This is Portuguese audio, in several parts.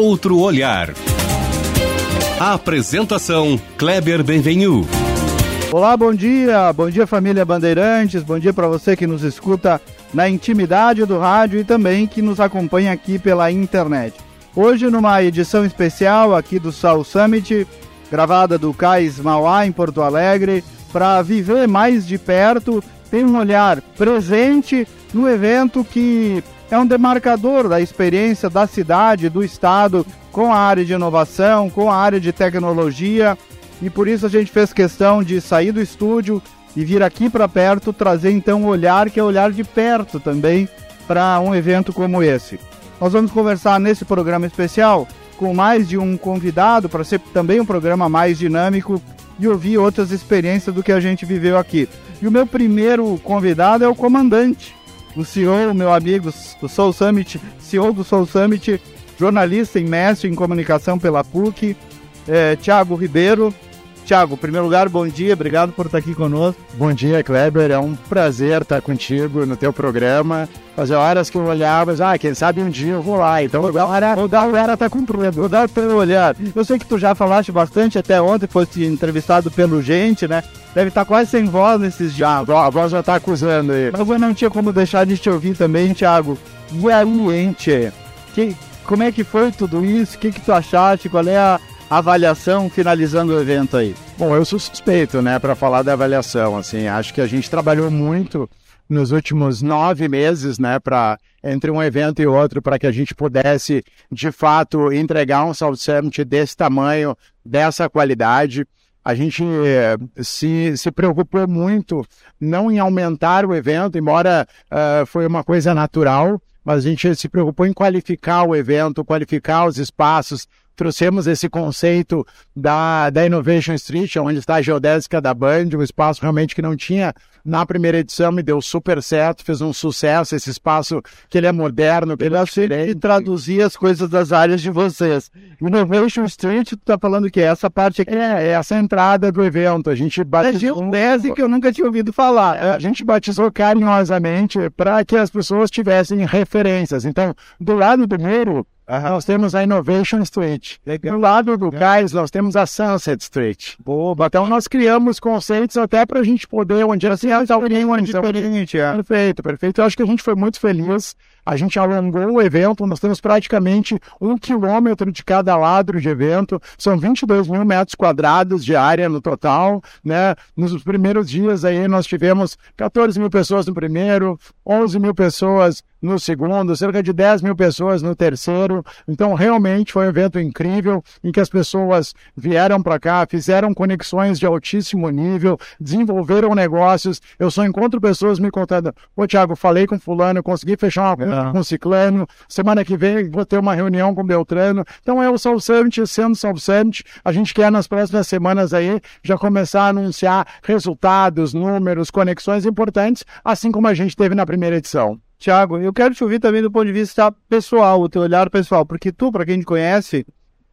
outro olhar. Apresentação Kleber Benvenu. Olá, bom dia, bom dia família Bandeirantes, bom dia para você que nos escuta na intimidade do rádio e também que nos acompanha aqui pela internet. Hoje numa edição especial aqui do Sol Summit, gravada do Cais Mauá em Porto Alegre, para viver mais de perto, ter um olhar presente no evento que é um demarcador da experiência da cidade, do estado, com a área de inovação, com a área de tecnologia. E por isso a gente fez questão de sair do estúdio e vir aqui para perto, trazer então um olhar que é olhar de perto também para um evento como esse. Nós vamos conversar nesse programa especial com mais de um convidado para ser também um programa mais dinâmico e ouvir outras experiências do que a gente viveu aqui. E o meu primeiro convidado é o comandante, o CEO, meu amigo do Soul Summit, CEO do Soul Summit, jornalista e mestre em comunicação pela PUC, é, Tiago Ribeiro. Tiago, em primeiro lugar, bom dia, obrigado por estar aqui conosco. Bom dia, Kleber, é um prazer estar contigo no teu programa. Fazia horas que eu olhava, ah, quem sabe um dia eu vou lá. Então agora o da hora tá cumprindo, vou dar teu olhar. Eu sei que tu já falaste bastante até ontem, foste entrevistado pelo gente, né? Deve estar quase sem voz nesses dias. a voz já tá acusando aí. Mas eu não tinha como deixar de te ouvir também, Thiago. Realmente, que, como é que foi tudo isso? O que, que tu achaste? Qual é a avaliação finalizando o evento aí? Bom, eu sou suspeito, né, para falar da avaliação. Assim, acho que a gente trabalhou muito nos últimos nove meses, né, para entre um evento e outro, para que a gente pudesse, de fato, entregar um South Summit desse tamanho, dessa qualidade. A gente eh, se, se preocupou muito não em aumentar o evento, embora uh, foi uma coisa natural, mas a gente se preocupou em qualificar o evento, qualificar os espaços, trouxemos esse conceito da, da Innovation Street, onde está a geodésica da Band, um espaço realmente que não tinha na primeira edição, me deu super certo, fez um sucesso, esse espaço que ele é moderno. Que ele é sempre traduzir as coisas das áreas de vocês. Innovation Street, tu tá falando que é essa parte aqui? É, é essa entrada do evento, a gente batizou... um tese que eu nunca tinha ouvido falar. A gente batizou carinhosamente para que as pessoas tivessem referências. Então, do lado do muro, Uhum. Nós temos a Innovation Street. Legal. Do lado do cais, nós temos a Sunset Street. Boa. Então, nós criamos conceitos até para a gente poder, onde assim, alguém onde diferente. É. Perfeito, perfeito. Eu acho que a gente foi muito feliz a gente alongou o evento, nós temos praticamente um quilômetro de cada lado de evento, são 22 mil metros quadrados de área no total, né? Nos primeiros dias aí nós tivemos 14 mil pessoas no primeiro, 11 mil pessoas no segundo, cerca de 10 mil pessoas no terceiro. Então, realmente foi um evento incrível em que as pessoas vieram para cá, fizeram conexões de altíssimo nível, desenvolveram negócios. Eu só encontro pessoas me contando: Ô, Thiago, falei com Fulano, consegui fechar uma é. com Ciclano, semana que vem vou ter uma reunião com Beltrano. Então, é o Soul Summit sendo Soul Summit. A gente quer nas próximas semanas aí já começar a anunciar resultados, números, conexões importantes, assim como a gente teve na primeira edição. Tiago, eu quero te ouvir também do ponto de vista pessoal, o teu olhar pessoal, porque tu, para quem te conhece,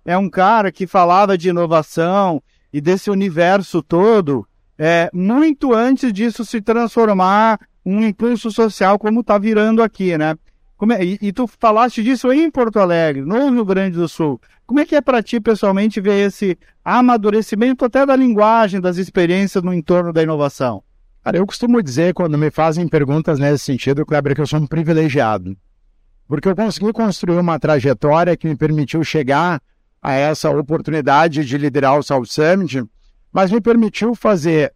é um cara que falava de inovação e desse universo todo, é, muito antes disso se transformar um impulso social como está virando aqui, né? É, e, e, tu falaste disso em Porto Alegre, no Rio Grande do Sul. Como é que é para ti, pessoalmente, ver esse amadurecimento até da linguagem, das experiências no entorno da inovação? Cara, eu costumo dizer, quando me fazem perguntas nesse sentido, Kleber, que eu sou um privilegiado. Porque eu consegui construir uma trajetória que me permitiu chegar a essa oportunidade de liderar o South Summit, mas me permitiu fazer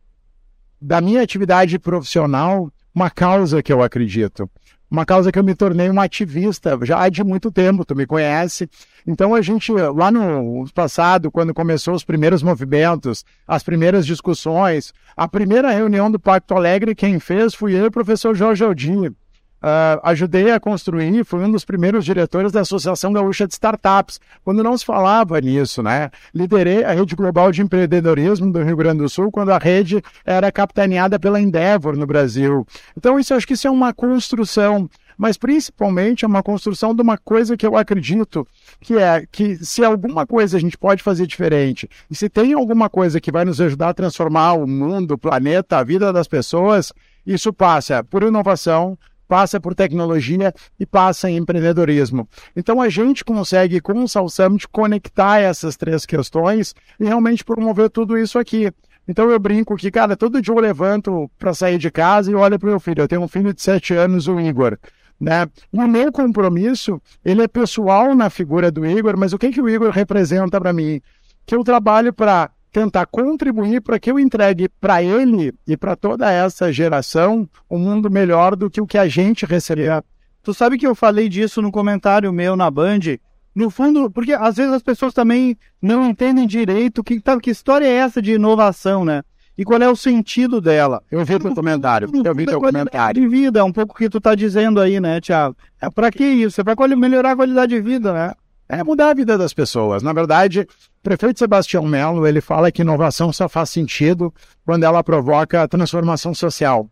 da minha atividade profissional uma causa que eu acredito. Uma causa que eu me tornei um ativista já há de muito tempo, tu me conhece. Então a gente, lá no passado, quando começou os primeiros movimentos, as primeiras discussões, a primeira reunião do Pacto Alegre, quem fez fui eu e o professor Jorge Aldinho. Uh, ajudei a construir, fui um dos primeiros diretores da Associação Gaúcha de Startups, quando não se falava nisso, né? Liderei a Rede Global de Empreendedorismo do Rio Grande do Sul, quando a rede era capitaneada pela Endeavor no Brasil. Então, isso acho que isso é uma construção mas principalmente é uma construção de uma coisa que eu acredito que é que se alguma coisa a gente pode fazer diferente e se tem alguma coisa que vai nos ajudar a transformar o mundo, o planeta, a vida das pessoas, isso passa por inovação, passa por tecnologia e passa em empreendedorismo. Então a gente consegue, com o Sal Summit, conectar essas três questões e realmente promover tudo isso aqui. Então eu brinco que, cara, todo dia eu levanto para sair de casa e olho para meu filho. Eu tenho um filho de sete anos, o Igor. Né? E o meu compromisso, ele é pessoal na figura do Igor, mas o que, que o Igor representa para mim? Que eu trabalho para tentar contribuir para que eu entregue para ele e para toda essa geração um mundo melhor do que o que a gente recebeu. Tu sabe que eu falei disso no comentário meu na Band? No fundo, porque às vezes as pessoas também não entendem direito que, tá, que história é essa de inovação, né? E qual é o sentido dela? Eu vi teu comentário. Eu vi teu comentário. De vida, é um pouco o que tu está dizendo aí, né, Tiago? É para que isso? É para melhorar a qualidade de vida, né? É mudar a vida das pessoas. Na verdade, prefeito Sebastião Melo, ele fala que inovação só faz sentido quando ela provoca transformação social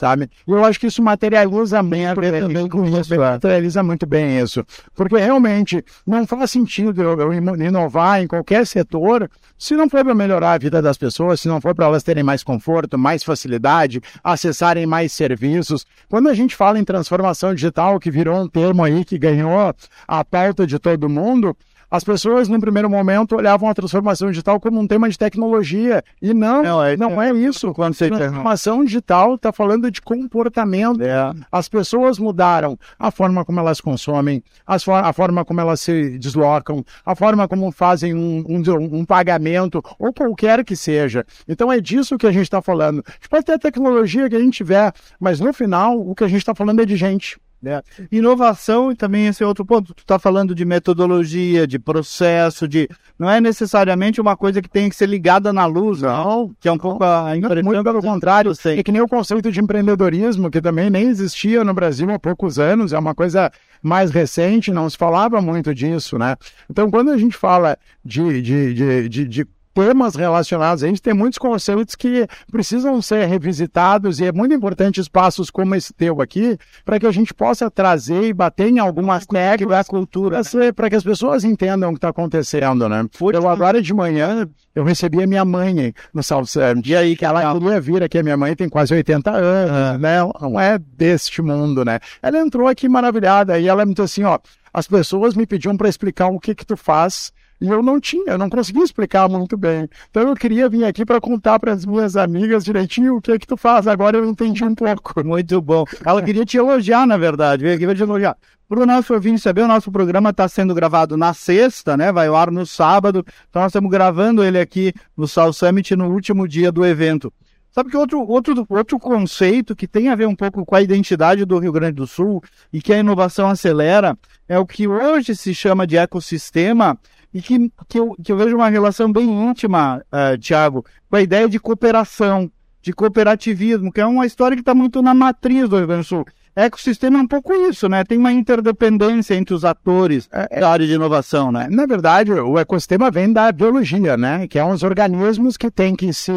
sabe? E eu acho que isso materializa bem, também com isso, materializa muito bem isso. Porque realmente não faz sentido eu, inovar em qualquer setor se não for para melhorar a vida das pessoas, se não for para elas terem mais conforto, mais facilidade, acessarem mais serviços. Quando a gente fala em transformação digital, que virou um termo aí que ganhou a perto de todo mundo, as pessoas, no primeiro momento, olhavam a transformação digital como um tema de tecnologia. E não, não é, não é isso. Quando você transformação digital está falando de comportamento. É. As pessoas mudaram a forma como elas consomem, a forma como elas se deslocam, a forma como fazem um, um, um pagamento, ou qualquer que seja. Então é disso que a gente está falando. A gente pode ter a tecnologia que a gente tiver, mas no final, o que a gente está falando é de gente. Né? Inovação, e também esse é outro ponto, tu está falando de metodologia, de processo, de não é necessariamente uma coisa que tem que ser ligada na luz, não, que é um pouco a impressão. Muito pelo contrário, sei. é que nem o conceito de empreendedorismo, que também nem existia no Brasil há poucos anos, é uma coisa mais recente, não se falava muito disso, né? Então, quando a gente fala de, de, de, de, de temas relacionados. A gente tem muitos conceitos que precisam ser revisitados e é muito importante espaços como esse teu aqui para que a gente possa trazer e bater em algumas técnicas da cultura para que as pessoas entendam o que está acontecendo, né? Eu agora de manhã eu recebi a minha mãe no South Summit. E aí que ela queria vir aqui, a minha mãe tem quase 80 anos, né? Ela não é deste mundo, né? Ela entrou aqui maravilhada e ela me disse assim, ó, as pessoas me pediam para explicar o que que tu faz e eu não tinha, eu não conseguia explicar muito bem. Então eu queria vir aqui para contar para as minhas amigas direitinho o que é que tu faz. Agora eu entendi um pouco. Muito bom. Ela queria te elogiar, na verdade. Veio aqui para te elogiar. Para o nosso ouvinte saber, o nosso programa está sendo gravado na sexta, né? Vai ao ar no sábado. Então nós estamos gravando ele aqui no Sal Summit no último dia do evento. Sabe que outro, outro, outro conceito que tem a ver um pouco com a identidade do Rio Grande do Sul e que a inovação acelera é o que hoje se chama de ecossistema e que, que, eu, que eu vejo uma relação bem íntima, uh, Tiago, com a ideia de cooperação, de cooperativismo, que é uma história que está muito na matriz do Rio Grande do Sul. Ecossistema é um pouco isso, né? Tem uma interdependência entre os atores é, da área de inovação, né? Na verdade, o ecossistema vem da biologia, né? Que é uns organismos que têm que se,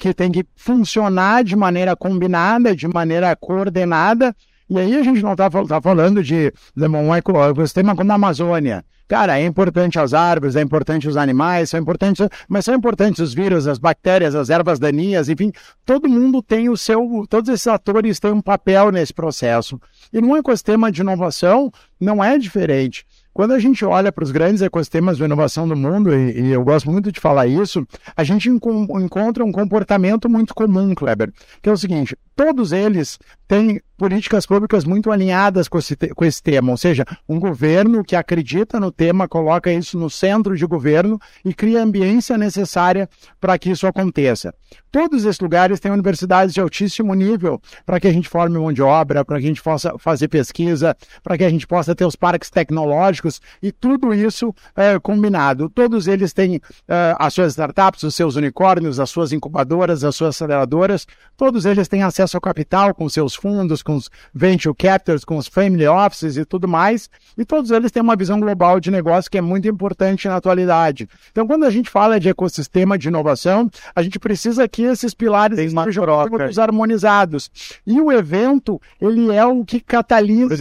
que têm que funcionar de maneira combinada, de maneira coordenada. E aí a gente não está tá falando de, um ecossistema como na Amazônia, Cara, é importante as árvores, é importante os animais, são importantes, mas são importantes os vírus, as bactérias, as ervas daninhas, enfim, todo mundo tem o seu, todos esses atores têm um papel nesse processo. E num ecossistema de inovação não é diferente. Quando a gente olha para os grandes ecossistemas de inovação do mundo, e, e, eu gosto muito de falar isso, a gente encontra um comportamento muito comum, Kleber, que é o seguinte: todos eles têm políticas públicas muito alinhadas com esse, com esse tema, ou seja, um governo que acredita no tema, coloca isso no centro de governo e cria a ambiência necessária para que isso aconteça. Todos esses lugares têm universidades de altíssimo nível para que a gente forme mão de obra, para que a gente possa fazer pesquisa, para que a gente possa ter os parques tecnológicos e tudo isso é, combinado. Todos eles têm é, as suas startups, os seus unicórnios, as suas incubadoras, as suas aceleradoras, todos eles têm acesso ao capital com seus fundos, com os venture capitals, com os family offices e tudo mais, e todos eles têm uma visão global de negócio que é muito importante na atualidade. Então, quando a gente fala de ecossistema de inovação, a gente precisa que esses pilares sejam todos harmonizados. E o evento, ele é o que catalisa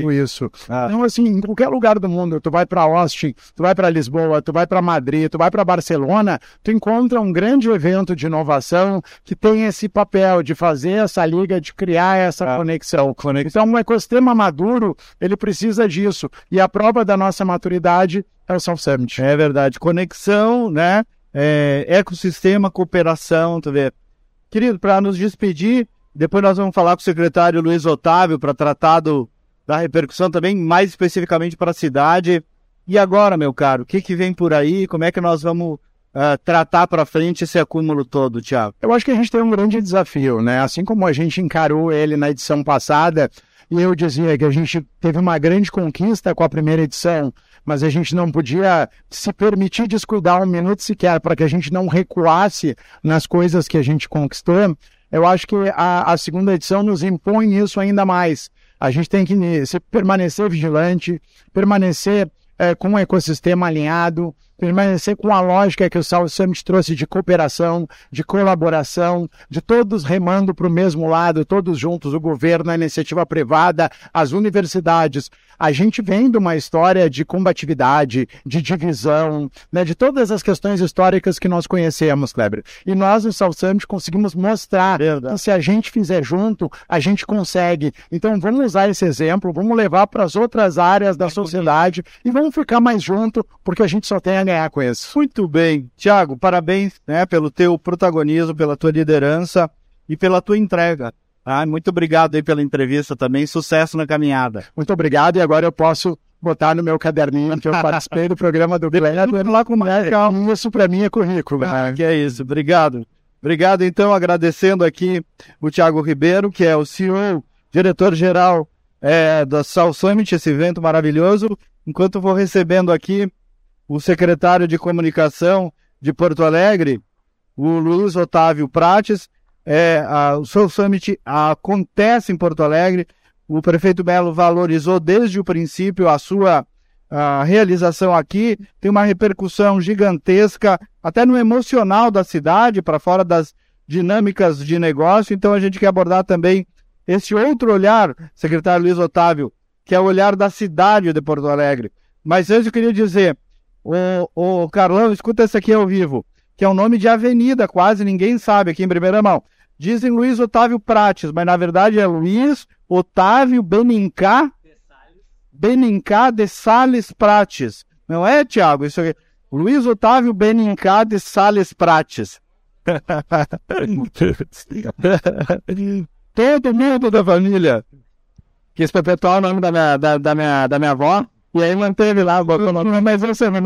tudo isso. Ah. Então, assim, em qualquer lugar do mundo, tu vai para Austin, tu vai para Lisboa, tu vai para Madrid, tu vai para Barcelona, tu encontra um grande evento de inovação que tem esse papel de fazer essa liga, de criar essa Ah, conexão. conexão. Então, um ecossistema maduro, ele precisa disso. E a prova da nossa maturidade é o South Summit. É verdade. Conexão, né? É, ecossistema, cooperação, tu vê. Querido, para nos despedir, depois nós vamos falar com o secretário Luiz Otávio para tratar do, da repercussão também, mais especificamente para a cidade. E agora, meu caro, o que, que vem por aí? Como é que nós vamos ah, tratar para frente esse acúmulo todo, Tiago? Eu acho que a gente tem um grande desafio, né? Assim como a gente encarou ele na edição passada, e eu dizia que a gente teve uma grande conquista com a primeira edição, mas a gente não podia se permitir descuidar um minuto sequer para que a gente não recuasse nas coisas que a gente conquistou. Eu acho que a, a segunda edição nos impõe isso ainda mais. A gente tem que se permanecer vigilante, permanecer eh, com o ecossistema alinhado, permanecer com a lógica que o South Summit trouxe de cooperação, de colaboração, de todos remando para o mesmo lado, todos juntos, o governo, a iniciativa privada, as universidades. A gente vem de uma história de combatividade, de divisão, né, de todas as questões históricas que nós conhecemos, Kleber. E nós, no South Summit, conseguimos mostrar Verdade. que se a gente fizer junto, a gente consegue. Então vamos usar esse exemplo, vamos levar para as outras áreas da sociedade e vamos ficar mais junto, porque a gente só tem a ganhar com isso. Muito bem. Tiago, parabéns né, pelo teu protagonismo, pela tua liderança e pela tua entrega. tá? Muito obrigado aí pela entrevista também. Sucesso na caminhada. Muito obrigado e agora eu posso botar no meu caderninho que eu participei do programa do Kleber. lá com calma. Isso para mim é currículo. Ah, né? que é isso, obrigado. Obrigado, então, agradecendo aqui o Tiago Ribeiro, que é o CEO, diretor-geral é, da South Summit, esse evento maravilhoso. Enquanto eu vou recebendo aqui o secretário de comunicação de Porto Alegre, o Luiz Otávio Prates. É, a, o South Summit acontece em Porto Alegre. O prefeito Melo valorizou desde o princípio a sua a realização aqui tem uma repercussão gigantesca, até no emocional da cidade, para fora das dinâmicas de negócio. Então a gente quer abordar também esse outro olhar, secretário Luiz Otávio, que é o olhar da cidade de Porto Alegre. Mas antes eu queria dizer, o Carlão, escuta esse aqui ao vivo, que é um nome de avenida, quase ninguém sabe aqui em primeira mão. Dizem Luiz Otávio Prates, mas na verdade é Luiz Otávio Benincá Benincá de Sales Prates. Não é, Tiago? Isso aqui. Luiz Otávio Benincá de Sales Prates. Todo mundo da família quis perpetuar o nome da minha, da, da minha, da minha avó. E aí manteve lá, botou o nome. Mas você, meu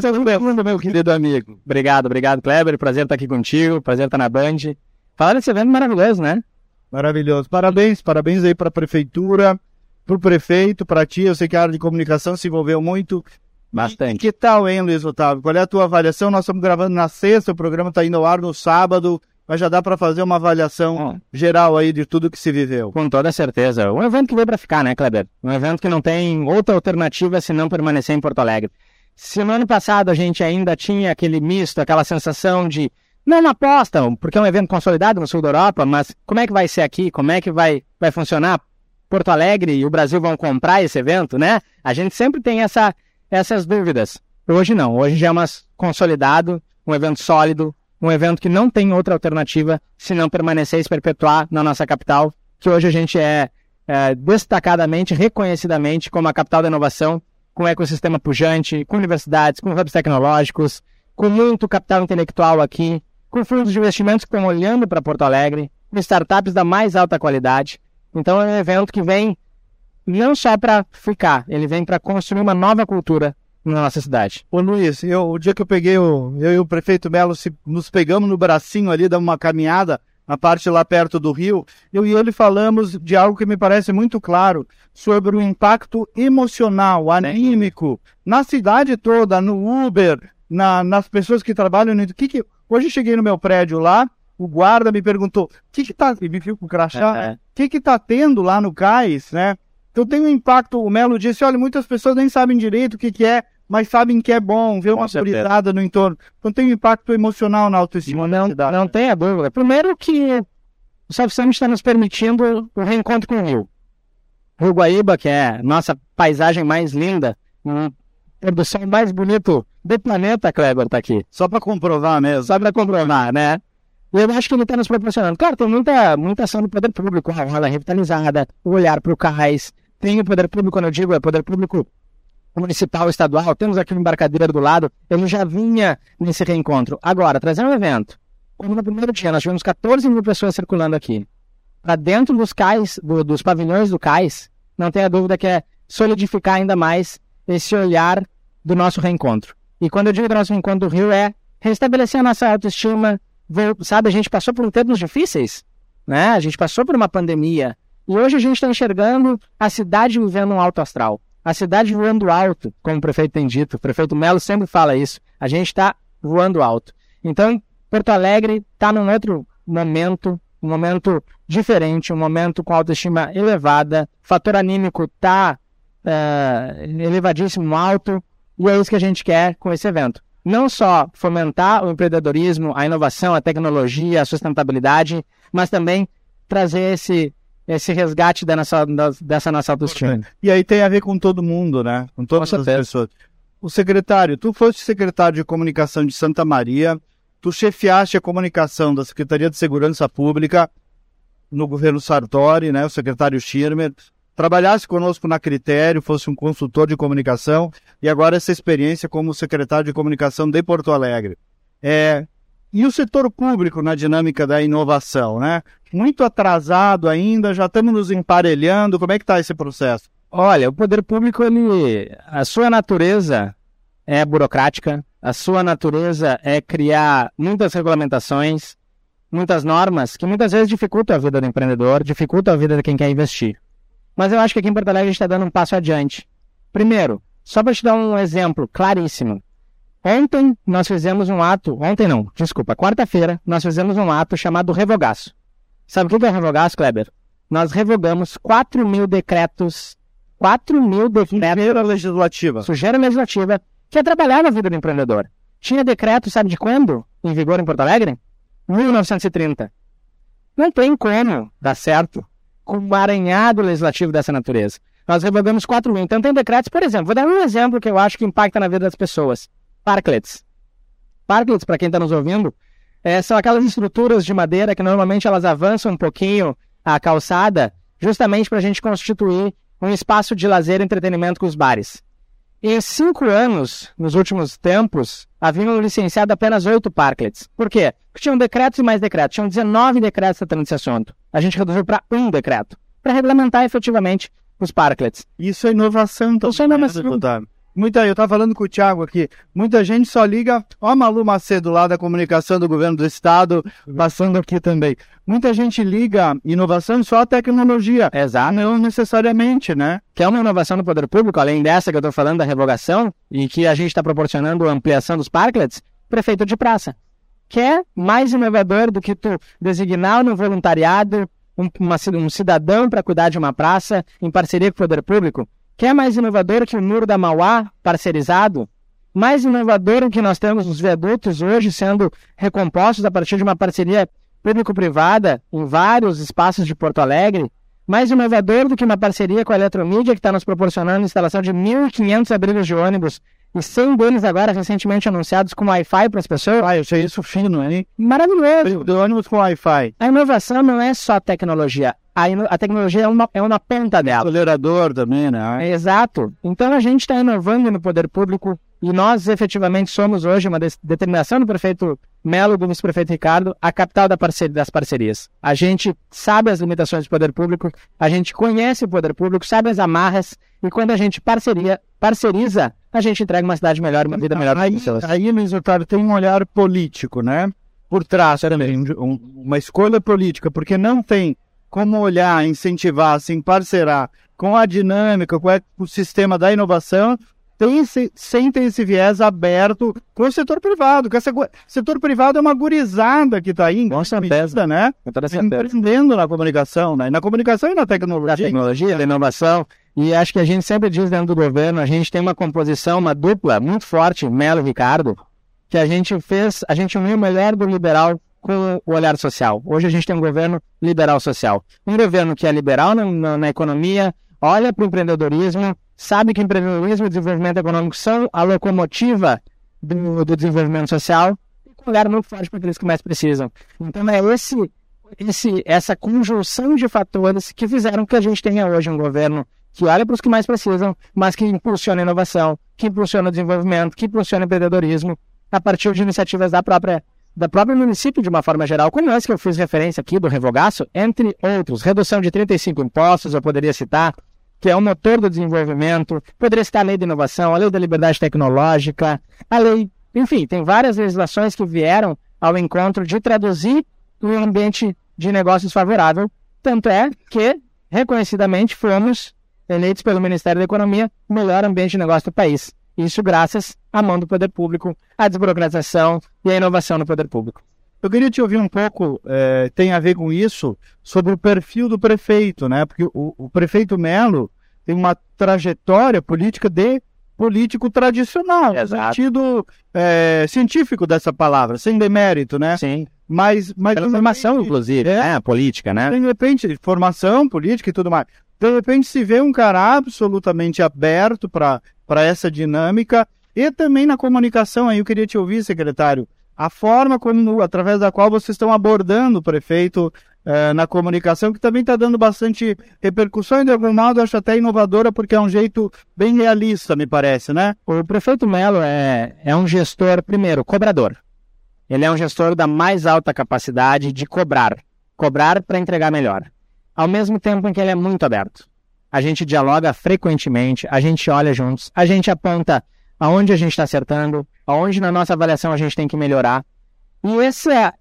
segundo, meu querido amigo. Obrigado, obrigado, Kleber. Prazer estar aqui contigo, prazer estar na Band. Falar desse evento maravilhoso, né? Maravilhoso. Parabéns, parabéns aí para a prefeitura, para o prefeito, para ti. Eu sei que a área de comunicação se envolveu muito. Bastante. Que tal, hein, Luiz Otávio? Qual é a tua avaliação? Nós estamos gravando na sexta, o programa está indo ao ar no sábado, mas já dá para fazer uma avaliação Bom. geral aí de tudo que se viveu. Com toda certeza. Um evento que veio para ficar, né, Kleber? Um evento que não tem outra alternativa senão permanecer em Porto Alegre. Se no ano passado a gente ainda tinha aquele misto, aquela sensação de não na aposta, porque é um evento consolidado no sul da Europa, mas como é que vai ser aqui? Como é que vai, vai funcionar? Porto Alegre e o Brasil vão comprar esse evento, né? A gente sempre tem essa, essas dúvidas. Hoje não, hoje já é mais consolidado, um evento sólido, um evento que não tem outra alternativa se não permanecer e se perpetuar na nossa capital, que hoje a gente é, é destacadamente, reconhecidamente como a capital da inovação, com ecossistema pujante, com universidades, com hubs tecnológicos, com muito capital intelectual aqui, com fundos de investimentos que estão olhando para Porto Alegre, com startups da mais alta qualidade. Então é um evento que vem não só para ficar, ele vem para construir uma nova cultura na nossa cidade. Ô Luiz, eu, o dia que eu peguei, o, eu e o prefeito Melo se, nos pegamos no bracinho ali, damos uma caminhada na parte lá perto do rio, eu e ele falamos de algo que me parece muito claro, sobre o impacto emocional, anímico, na cidade toda, no Uber, na, nas pessoas que trabalham no... Que que, hoje eu cheguei no meu prédio lá, o guarda me perguntou, o que que tá... E me viu com o crachá, É, é. o que que tá tendo lá no cais, né? Então tem um impacto, o Melo disse, olha, muitas pessoas nem sabem direito o que que é, mas sabem que é bom, ver uma gurizada no entorno. Então tem um impacto emocional na autoestima Não, cidade. não tenha dúvida. Primeiro que o South Summit está nos permitindo o reencontro com o Rio. Rio Guaíba, que é nossa paisagem mais linda, pôr do sol mais bonito do planeta, Kleber, tá aqui. Só para comprovar mesmo. Só para comprovar, né? Eu acho que ele está nos proporcionando. Claro, tem muita, muita ação do poder público, a rola revitalizada, o olhar para o cais. Tem o poder público, quando eu digo, é poder público municipal, estadual. Temos aqui uma embarcadeira do lado. Ele já vinha nesse reencontro. Agora, trazer um evento. Como no primeiro dia, nós tivemos 14 mil pessoas circulando aqui. Para dentro dos cais, do, dos pavilhões do cais, não tenha dúvida que é solidificar ainda mais esse olhar do nosso reencontro. E quando eu digo do nosso reencontro do Rio, é restabelecer a nossa autoestima, sabe, a gente passou por tempos difíceis, né? A gente passou por uma pandemia. E hoje a gente está enxergando a cidade vivendo um alto astral. A cidade voando alto, como o prefeito tem dito. O prefeito Melo sempre fala isso. A gente está voando alto. Então, Porto Alegre está num outro momento, um momento diferente, um momento com autoestima elevada. O fator anímico está é, elevadíssimo, alto. E é isso que a gente quer com esse evento não só fomentar o empreendedorismo, a inovação, a tecnologia, a sustentabilidade, mas também trazer esse, esse resgate da nossa, dessa nossa autoestima. E aí tem a ver com todo mundo, né? Com todas com as pessoas. O secretário, tu foste secretário de comunicação de Santa Maria, tu chefiaste a comunicação da Secretaria de Segurança Pública no governo Sartori, né? O secretário Schirmer trabalhasse conosco na Critério, fosse um consultor de comunicação e agora essa experiência como secretário de comunicação de Porto Alegre. É, e o setor público na dinâmica da inovação, né? Muito atrasado ainda, já estamos nos emparelhando. Como é que está esse processo? Olha, o poder público, ele, a sua natureza é burocrática, a sua natureza é criar muitas regulamentações, muitas normas que muitas vezes dificultam a vida do empreendedor, dificultam a vida de quem quer investir. Mas eu acho que aqui em Porto Alegre a gente está dando um passo adiante. Primeiro, só para te dar um exemplo claríssimo. Ontem nós fizemos um ato, ontem não, desculpa, quarta-feira, nós fizemos um ato chamado revogaço. Sabe o que é revogaço, Kleber? Nós revogamos 4 mil decretos, 4 mil decretos... Sujeira legislativa. Sujeira legislativa, que atrapalhava a vida do empreendedor. Tinha decreto, sabe de quando? Em vigor em Porto Alegre? 1930. Não tem como dar certo com um aranhado legislativo dessa natureza. Nós revogamos 4 mil. Então, tem decretos, por exemplo, vou dar um exemplo que eu acho que impacta na vida das pessoas: parklets. Parklets, para quem está nos ouvindo, é, são aquelas estruturas de madeira que normalmente elas avançam um pouquinho a calçada, justamente para a gente constituir um espaço de lazer e entretenimento com os bares. Em cinco anos, nos últimos tempos, haviam licenciado apenas oito parklets. Por quê? Porque tinham decretos e mais decretos. Tinham 19 decretos tratando desse assunto. A gente reduziu para um decreto, para regulamentar efetivamente os parklets. Isso é inovação. Então, Isso é inovação. Muita, eu estava falando com o Thiago aqui, muita gente só liga, ó a Malu Macedo lá da comunicação do governo do estado, passando aqui também. Muita gente liga inovação só a tecnologia. Exato. Não necessariamente, né? Que é uma inovação no poder público, além dessa que eu estou falando da revogação, e que a gente está proporcionando a ampliação dos parklets, prefeito de praça. Que é mais inovador do que tu designar no voluntariado um, uma, um cidadão para cuidar de uma praça em parceria com o poder público que é mais inovador que o Muro da Mauá, parcerizado, mais inovador que nós temos os viadutos hoje sendo recompostos a partir de uma parceria público-privada em vários espaços de Porto Alegre, mais inovador do que uma parceria com a Eletromídia, que está nos proporcionando a instalação de 1.500 abrigos de ônibus e 100 deles agora recentemente anunciados com Wi-Fi para as pessoas. Ah, eu sei isso fino, hein? Maravilhoso. Do ônibus com Wi-Fi. A inovação não é só tecnologia, a, a tecnologia é uma, é uma ponta dela. Acelerador também, né? Exato. Então a gente está inovando no poder público e nós efetivamente somos hoje uma de determinação do prefeito Melo, do vice-prefeito Ricardo, a capital da das parcerias. A gente sabe as limitações do poder público, a gente conhece o poder público, sabe as amarras e quando a gente parceria, parceriza, a gente entrega uma cidade melhor, uma vida melhor para as pessoas. Aí, Luiz Otávio, tem um olhar político, né? Por trás também, um, uma escolha política, porque não tem como olhar, incentivar, se parcerar com a dinâmica, com o sistema da inovação, tem ter esse viés aberto com o setor privado. Que esse setor privado é uma gurizada que está aí, com certeza, né? Empreendendo na comunicação, né? Na comunicação e na tecnologia. Na tecnologia, na inovação. E acho que a gente sempre diz dentro do governo, a gente tem uma composição, uma dupla muito forte, Melo e Ricardo, que a gente fez, a gente uniu o melhor do liberal com o olhar social. Hoje a gente tem um governo liberal social. Um governo que é liberal na, na, na economia, olha para o empreendedorismo, sabe que empreendedorismo e desenvolvimento econômico são a locomotiva do, do desenvolvimento social, com um olhar muito forte para aqueles que mais precisam. Então é esse, esse, essa conjunção de fatores que fizeram que a gente tenha hoje um governo que olha para os que mais precisam, mas que impulsiona a inovação, que impulsiona o desenvolvimento, que impulsiona o empreendedorismo, a partir de iniciativas da própria da própria município de uma forma geral, como esse que eu fiz referência aqui do revogaço, entre outros, redução de 35 impostos, eu poderia citar, que é o motor do desenvolvimento, poderia citar a lei da inovação, a lei da liberdade tecnológica, a lei, enfim, tem várias legislações que vieram ao encontro de traduzir um ambiente de negócios favorável, tanto é que, reconhecidamente, fomos eleitos pelo Ministério da Economia o melhor ambiente de negócio do país. Isso graças à mão do poder público, à desburocratização e à inovação no poder público. Eu queria te ouvir um pouco, é, tem a ver com isso, sobre o perfil do prefeito, né? Porque o, o prefeito Melo tem uma trajetória política de político tradicional, Exato. no sentido é, científico dessa palavra, sem demérito, né? Sim. Mas, mas Pela formação, inclusive, é, né? política, né? De repente, formação política e tudo mais. De repente se vê um cara absolutamente aberto para essa dinâmica e também na comunicação. Aí eu queria te ouvir, secretário, a forma como, através da qual vocês estão abordando o prefeito eh, na comunicação, que também está dando bastante repercussão e de algum modo acho até inovadora, porque é um jeito bem realista, me parece, né? O prefeito Melo é, é um gestor, primeiro, cobrador. Ele é um gestor da mais alta capacidade de cobrar. Cobrar para entregar melhor ao mesmo tempo em que ele é muito aberto. A gente dialoga frequentemente, a gente olha juntos, a gente aponta aonde a gente está acertando, aonde na nossa avaliação a gente tem que melhorar. E é,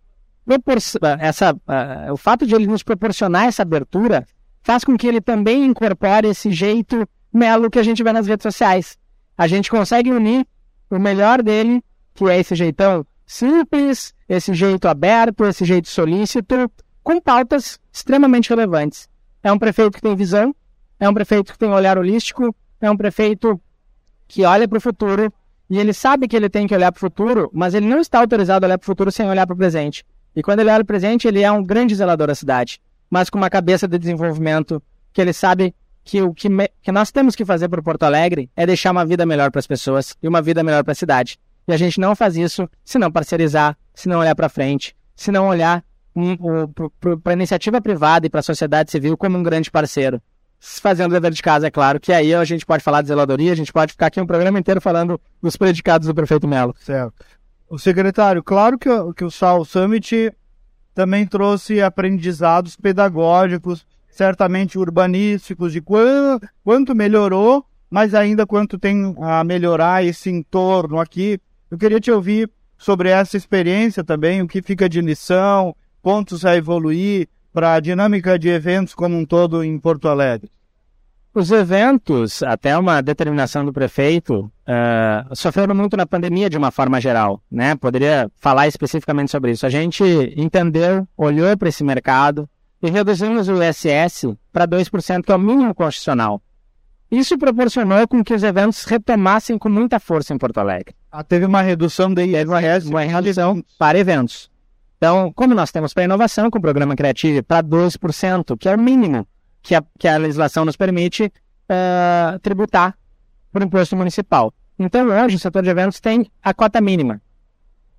essa, uh, o fato de ele nos proporcionar essa abertura faz com que ele também incorpore esse jeito melo que a gente vê nas redes sociais. A gente consegue unir o melhor dele, que é esse jeitão simples, esse jeito aberto, esse jeito solícito, com pautas extremamente relevantes. É um prefeito que tem visão, é um prefeito que tem olhar holístico, é um prefeito que olha para o futuro e ele sabe que ele tem que olhar para o futuro, mas ele não está autorizado a olhar para o futuro sem olhar para o presente. E quando ele olha para o presente, ele é um grande zelador da cidade, mas com uma cabeça de desenvolvimento que ele sabe que o que, me... que nós temos que fazer para Porto Alegre é deixar uma vida melhor para as pessoas e uma vida melhor para a cidade. E a gente não faz isso se não parcerizar, se não olhar para frente, se não olhar para a iniciativa privada e para a sociedade civil como um grande parceiro. Fazendo dever de casa, é claro, que aí a gente pode falar de zeladoria, a gente pode ficar aqui um programa inteiro falando dos predicados do prefeito Melo. Certo. O secretário, claro que, que o Sal Summit também trouxe aprendizados pedagógicos, certamente urbanísticos, de quanto, quanto melhorou, mas ainda quanto tem a melhorar esse entorno aqui. Eu queria te ouvir sobre essa experiência também, o que fica de lição, pontos a evoluir para a dinâmica de eventos como um todo em Porto Alegre? Os eventos, até uma determinação do prefeito, uh, sofreram muito na pandemia de uma forma geral, né? Poderia falar especificamente sobre isso. A gente entendeu, olhou para esse mercado e reduzimos o ISS para 2%, que é o mínimo constitucional. Isso proporcionou com que os eventos retomassem com muita força em Porto Alegre. Ah, teve uma redução de ISS? Uma redução para eventos. Então, como nós temos para inovação com o programa Criativo para 12%, que é o mínimo que a, que a legislação nos permite uh, tributar por imposto municipal. Então, hoje, o setor de eventos tem a cota mínima.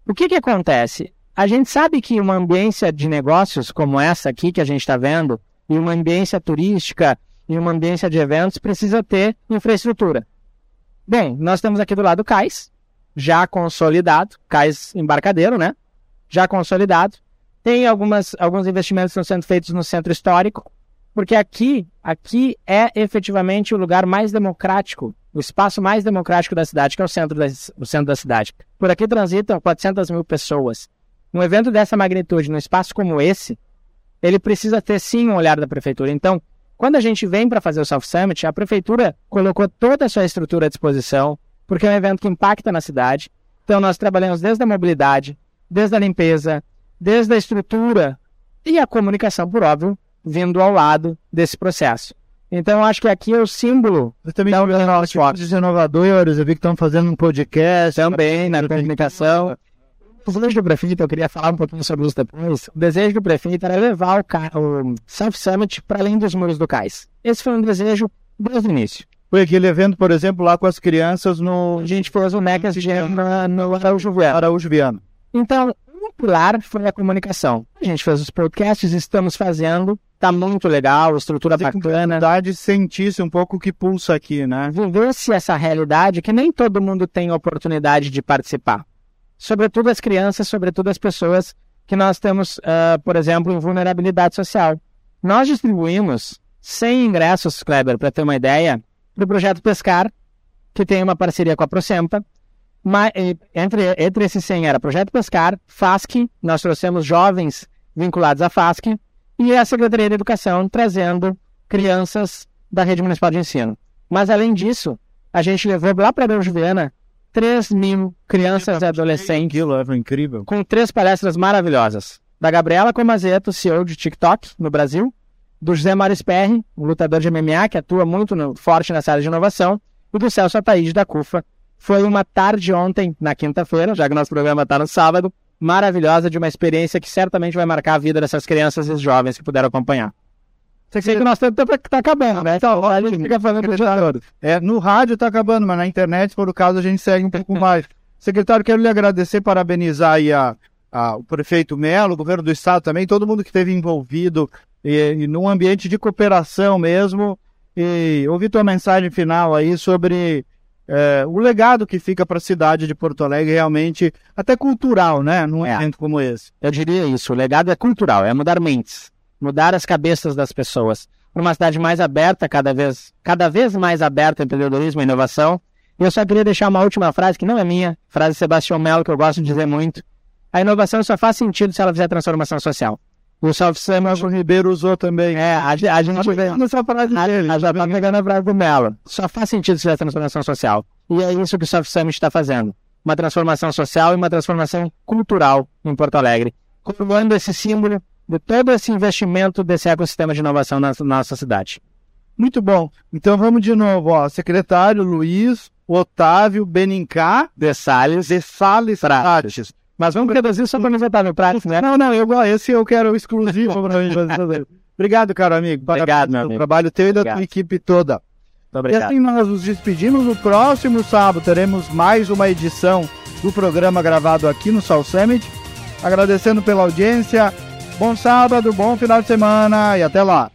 O que, que acontece? A gente sabe que uma ambiência de negócios como essa aqui que a gente está vendo, e uma ambiência turística, e uma ambiência de eventos, precisa ter infraestrutura. Bem, nós temos aqui do lado o CAIS, já consolidado, CAIS embarcadeiro, né? Já consolidado. Tem algumas, alguns investimentos que estão sendo feitos no centro histórico, porque aqui, aqui é efetivamente o lugar mais democrático, o espaço mais democrático da cidade, que é o centro da, o centro da cidade. Por aqui transitam 400 mil pessoas. Um evento dessa magnitude, num espaço como esse, ele precisa ter sim um olhar da prefeitura. Então, quando a gente vem para fazer o South Summit, a prefeitura colocou toda a sua estrutura à disposição, porque é um evento que impacta na cidade. Então, nós trabalhamos desde a mobilidade, desde a limpeza, desde a estrutura e a comunicação, por óbvio, vindo ao lado desse processo. Então, acho que aqui é o símbolo Você também da Os inovadores, eu vi que estão fazendo um podcast. Também, na comunicação. O desejo do prefeito, eu queria falar um pouquinho sobre isso depois. O desejo do prefeito era levar o, o Summit para além dos muros do cais. Esse foi um desejo desde o início. Foi aquele evento, por exemplo, lá com as crianças no... A gente pôs o Mega no Araújo Viana. Araújo Viana. Então, um pilar foi a comunicação. A gente fez os podcasts, estamos fazendo, tá muito legal, estrutura Fazer bacana. comunidade sentisse um pouco o que pulsa aqui, né? Viver-se essa realidade que nem todo mundo tem oportunidade de participar. Sobretudo as crianças, sobretudo as pessoas que nós temos, ah, por exemplo, em vulnerabilidade social. Nós distribuímos 100 ingressos, Kleber, para ter uma ideia, para o projeto Pescar, que tem uma parceria com a Procempa. Ma- e- entre, entre esses 100 era Projeto Pescar, FASC, nós trouxemos jovens vinculados à FASC, e a Secretaria de Educação trazendo crianças da rede municipal de ensino. Mas além disso, a gente levou lá para a Juliana 3 mil crianças e adolescentes Aquilo incrível. com três palestras maravilhosas. Da Gabriela Comazeto, CEO de TikTok no Brasil, do José Mário Sperri, um lutador de MMA que atua muito no- forte nessa área de inovação, e do Celso Ataíde da CUFA. Foi uma tarde ontem, na quinta-feira, já que nosso programa está no sábado, maravilhosa de uma experiência que certamente vai marcar a vida dessas crianças e jovens que puderam acompanhar. Sei que nosso tempo está acabando, né? Então, a gente fica falando com todos. É, no rádio tá acabando, mas na internet, o caso, a gente segue um pouco mais. Secretário, quero lhe agradecer, parabenizar aí a, a- o prefeito Melo, o governo do estado também, todo mundo que esteve envolvido e, e num ambiente de cooperação mesmo. E ouvir tua mensagem final aí sobre é, o legado que fica para a cidade de Porto Alegre, realmente, até cultural, né? Num É. evento como esse. Eu diria isso. O legado é cultural, é mudar mentes, mudar as cabeças das pessoas. Para uma cidade mais aberta, cada vez, cada vez mais aberta ao empreendedorismo e inovação. E eu só queria deixar uma última frase, que não é minha, frase de Sebastião Mello, que eu gosto de dizer muito. A inovação só faz sentido se ela fizer transformação social. E o Self O Ribeiro usou também. é, a, a gente vem. Nessa frase dele. A, já tá pegando a frase do Mello. Só faz sentido se fizer transformação social. E é isso que o Soft Summit está fazendo. Uma transformação social e uma transformação cultural em Porto Alegre. Formando esse símbolo de todo esse investimento desse ecossistema de inovação na na nossa cidade. Muito bom. Então vamos de novo, ó. Secretário Luiz Otávio Benincá De Salles. de Sales Prates. Mas vamos reduzir só para não inventar no prato, né? Não, não, eu, esse eu quero exclusivo para mim. fazer. Obrigado, caro amigo. Obrigado, Parabéns meu pelo amigo. trabalho teu e da tua Obrigado. equipe toda. Muito E obrigado. assim nós nos despedimos. No próximo sábado teremos mais uma edição do programa gravado aqui no South Summit. Agradecendo pela audiência. Bom sábado, bom final de semana e até lá.